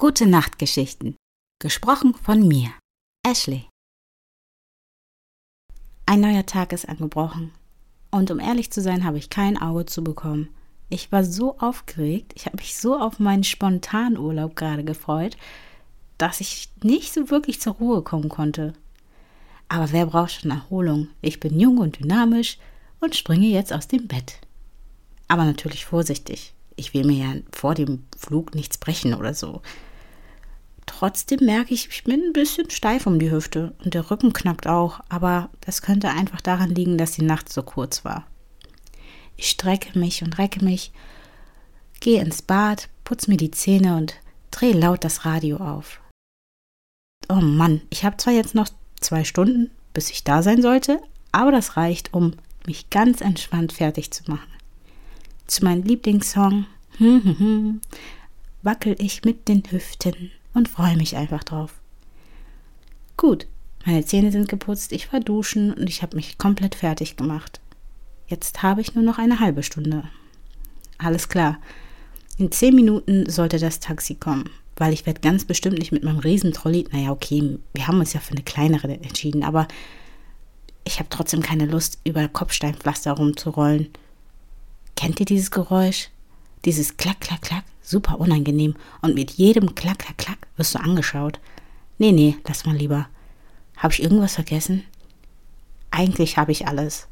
Gute Nachtgeschichten. Gesprochen von mir, Ashley. Ein neuer Tag ist angebrochen. Und um ehrlich zu sein, habe ich kein Auge zu bekommen. Ich war so aufgeregt, ich habe mich so auf meinen Spontanurlaub gerade gefreut, dass ich nicht so wirklich zur Ruhe kommen konnte. Aber wer braucht schon Erholung? Ich bin jung und dynamisch und springe jetzt aus dem Bett. Aber natürlich vorsichtig. Ich will mir ja vor dem Flug nichts brechen oder so. Trotzdem merke ich, ich bin ein bisschen steif um die Hüfte und der Rücken knackt auch, aber das könnte einfach daran liegen, dass die Nacht so kurz war. Ich strecke mich und recke mich, gehe ins Bad, putze mir die Zähne und drehe laut das Radio auf. Oh Mann, ich habe zwar jetzt noch zwei Stunden, bis ich da sein sollte, aber das reicht, um mich ganz entspannt fertig zu machen. Zu meinem Lieblingssong wackel ich mit den Hüften und freue mich einfach drauf. Gut, meine Zähne sind geputzt, ich war duschen und ich habe mich komplett fertig gemacht. Jetzt habe ich nur noch eine halbe Stunde. Alles klar. In zehn Minuten sollte das Taxi kommen, weil ich werde ganz bestimmt nicht mit meinem Riesentrolley. Naja, okay, wir haben uns ja für eine kleinere entschieden, aber ich habe trotzdem keine Lust, über Kopfsteinpflaster rumzurollen. Kennt ihr dieses Geräusch? Dieses Klack, Klack, Klack? Super unangenehm. Und mit jedem Klack, Klack, Klack wirst du angeschaut. Nee, nee, lass mal lieber. Habe ich irgendwas vergessen? Eigentlich habe ich alles.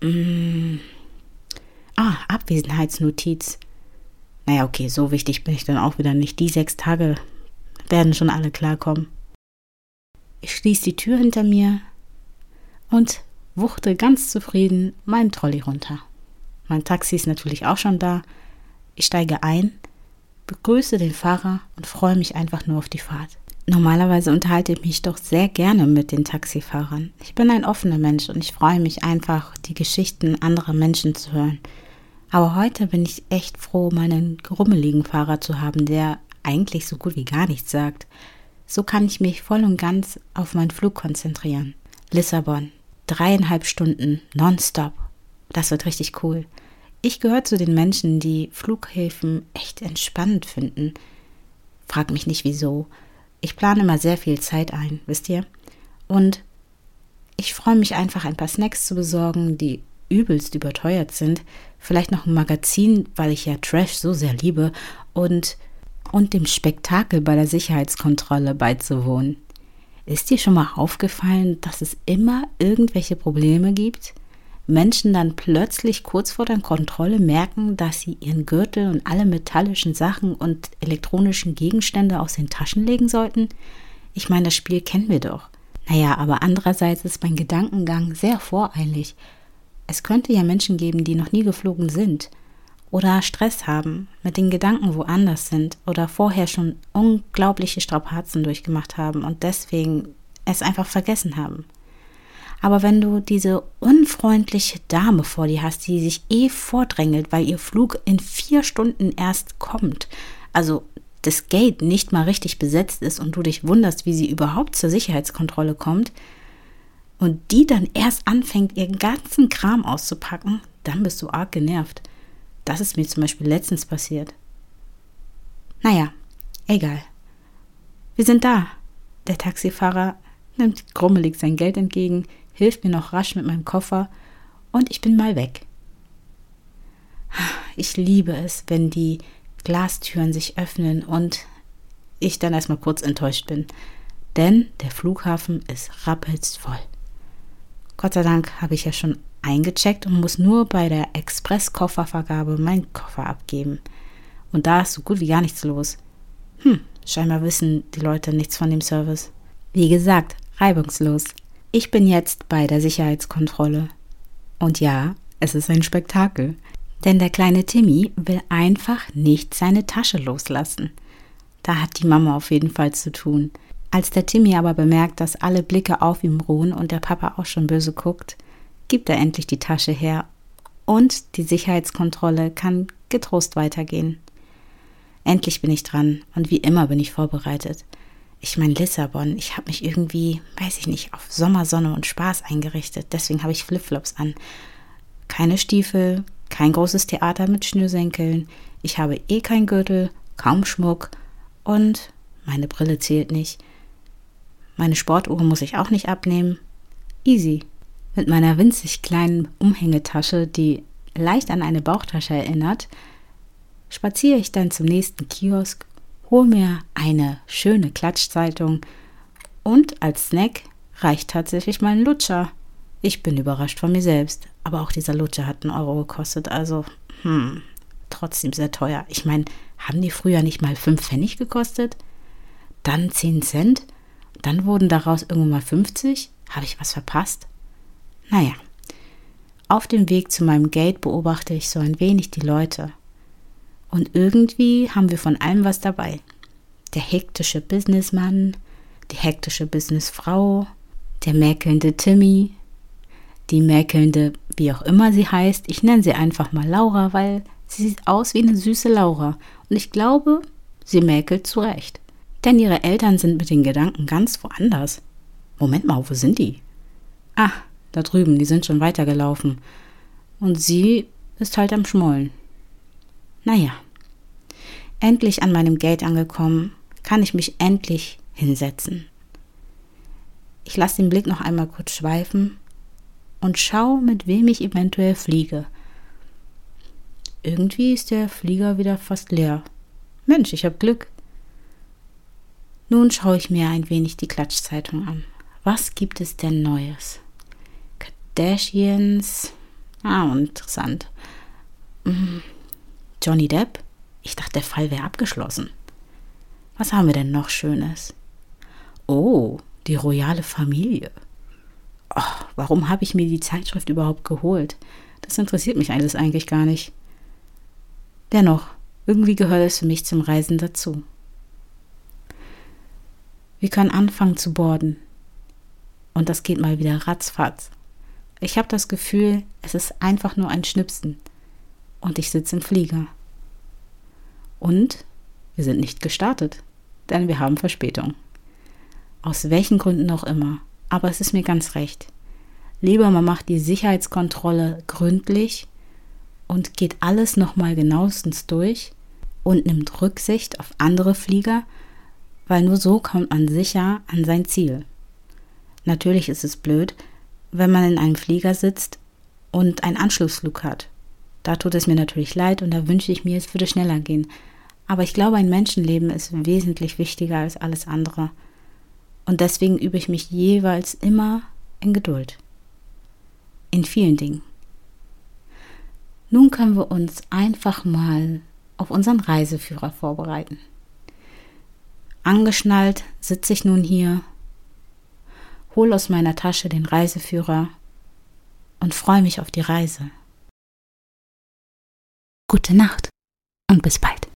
Mm. Ah, Abwesenheitsnotiz. Naja, okay, so wichtig bin ich dann auch wieder nicht. Die sechs Tage werden schon alle klarkommen. Ich schließe die Tür hinter mir und wuchte ganz zufrieden meinen Trolley runter. Mein Taxi ist natürlich auch schon da. Ich steige ein, begrüße den Fahrer und freue mich einfach nur auf die Fahrt. Normalerweise unterhalte ich mich doch sehr gerne mit den Taxifahrern. Ich bin ein offener Mensch und ich freue mich einfach, die Geschichten anderer Menschen zu hören. Aber heute bin ich echt froh, meinen grummeligen Fahrer zu haben, der eigentlich so gut wie gar nichts sagt. So kann ich mich voll und ganz auf meinen Flug konzentrieren. Lissabon. Dreieinhalb Stunden nonstop. Das wird richtig cool. Ich gehöre zu den Menschen, die Flughäfen echt entspannend finden. Frag mich nicht wieso. Ich plane immer sehr viel Zeit ein, wisst ihr? Und ich freue mich einfach, ein paar Snacks zu besorgen, die übelst überteuert sind. Vielleicht noch ein Magazin, weil ich ja Trash so sehr liebe. Und, und dem Spektakel bei der Sicherheitskontrolle beizuwohnen. Ist dir schon mal aufgefallen, dass es immer irgendwelche Probleme gibt? Menschen dann plötzlich kurz vor der Kontrolle merken, dass sie ihren Gürtel und alle metallischen Sachen und elektronischen Gegenstände aus den Taschen legen sollten? Ich meine, das Spiel kennen wir doch. Naja, aber andererseits ist mein Gedankengang sehr voreilig. Es könnte ja Menschen geben, die noch nie geflogen sind oder Stress haben, mit den Gedanken woanders sind oder vorher schon unglaubliche Strapazen durchgemacht haben und deswegen es einfach vergessen haben. Aber wenn du diese unfreundliche Dame vor dir hast, die sich eh vordrängelt, weil ihr Flug in vier Stunden erst kommt, also das Gate nicht mal richtig besetzt ist und du dich wunderst, wie sie überhaupt zur Sicherheitskontrolle kommt, und die dann erst anfängt, ihren ganzen Kram auszupacken, dann bist du arg genervt. Das ist mir zum Beispiel letztens passiert. Naja, egal. Wir sind da. Der Taxifahrer nimmt grummelig sein Geld entgegen, hilft mir noch rasch mit meinem Koffer und ich bin mal weg. Ich liebe es, wenn die Glastüren sich öffnen und ich dann erstmal kurz enttäuscht bin. Denn der Flughafen ist rappelst voll. Gott sei Dank habe ich ja schon eingecheckt und muss nur bei der Express-Koffervergabe meinen Koffer abgeben. Und da ist so gut wie gar nichts los. Hm, scheinbar wissen die Leute nichts von dem Service. Wie gesagt, reibungslos. Ich bin jetzt bei der Sicherheitskontrolle. Und ja, es ist ein Spektakel. Denn der kleine Timmy will einfach nicht seine Tasche loslassen. Da hat die Mama auf jeden Fall zu tun. Als der Timmy aber bemerkt, dass alle Blicke auf ihm ruhen und der Papa auch schon böse guckt, gibt er endlich die Tasche her und die Sicherheitskontrolle kann getrost weitergehen. Endlich bin ich dran und wie immer bin ich vorbereitet. Ich meine Lissabon, ich habe mich irgendwie, weiß ich nicht, auf Sommersonne und Spaß eingerichtet. Deswegen habe ich Flipflops an. Keine Stiefel, kein großes Theater mit Schnürsenkeln. Ich habe eh kein Gürtel, kaum Schmuck und meine Brille zählt nicht. Meine Sportuhr muss ich auch nicht abnehmen. Easy. Mit meiner winzig kleinen Umhängetasche, die leicht an eine Bauchtasche erinnert, spaziere ich dann zum nächsten Kiosk, hole mir eine schöne Klatschzeitung und als Snack reicht tatsächlich mein Lutscher. Ich bin überrascht von mir selbst, aber auch dieser Lutscher hat einen Euro gekostet, also hm, trotzdem sehr teuer. Ich meine, haben die früher nicht mal 5 Pfennig gekostet? Dann 10 Cent? Dann wurden daraus irgendwann mal 50? Habe ich was verpasst? Naja, auf dem Weg zu meinem Gate beobachte ich so ein wenig die Leute. Und irgendwie haben wir von allem was dabei. Der hektische Businessmann, die hektische Businessfrau, der mäkelnde Timmy, die mäkelnde, wie auch immer sie heißt. Ich nenne sie einfach mal Laura, weil sie sieht aus wie eine süße Laura. Und ich glaube, sie mäkelt zurecht. Denn ihre Eltern sind mit den Gedanken ganz woanders. Moment mal, wo sind die? Ah, da drüben, die sind schon weitergelaufen. Und sie ist halt am Schmollen. Naja, endlich an meinem Gate angekommen, kann ich mich endlich hinsetzen. Ich lasse den Blick noch einmal kurz schweifen und schaue, mit wem ich eventuell fliege. Irgendwie ist der Flieger wieder fast leer. Mensch, ich habe Glück. Nun schaue ich mir ein wenig die Klatschzeitung an. Was gibt es denn Neues? Kardashians. Ah, interessant. Mhm. Johnny Depp? Ich dachte, der Fall wäre abgeschlossen. Was haben wir denn noch Schönes? Oh, die royale Familie. Oh, warum habe ich mir die Zeitschrift überhaupt geholt? Das interessiert mich alles eigentlich gar nicht. Dennoch, irgendwie gehört es für mich zum Reisen dazu. Wir können anfangen zu borden. Und das geht mal wieder ratzfatz. Ich habe das Gefühl, es ist einfach nur ein Schnipsen. Und ich sitze im Flieger. Und wir sind nicht gestartet, denn wir haben Verspätung. Aus welchen Gründen auch immer. Aber es ist mir ganz recht. Lieber man macht die Sicherheitskontrolle gründlich und geht alles nochmal genauestens durch und nimmt Rücksicht auf andere Flieger, weil nur so kommt man sicher an sein Ziel. Natürlich ist es blöd, wenn man in einem Flieger sitzt und einen Anschlussflug hat. Da tut es mir natürlich leid und da wünsche ich mir, es würde schneller gehen. Aber ich glaube, ein Menschenleben ist wesentlich wichtiger als alles andere. Und deswegen übe ich mich jeweils immer in Geduld. In vielen Dingen. Nun können wir uns einfach mal auf unseren Reiseführer vorbereiten. Angeschnallt sitze ich nun hier hol aus meiner Tasche den Reiseführer und freue mich auf die Reise. Gute Nacht und bis bald.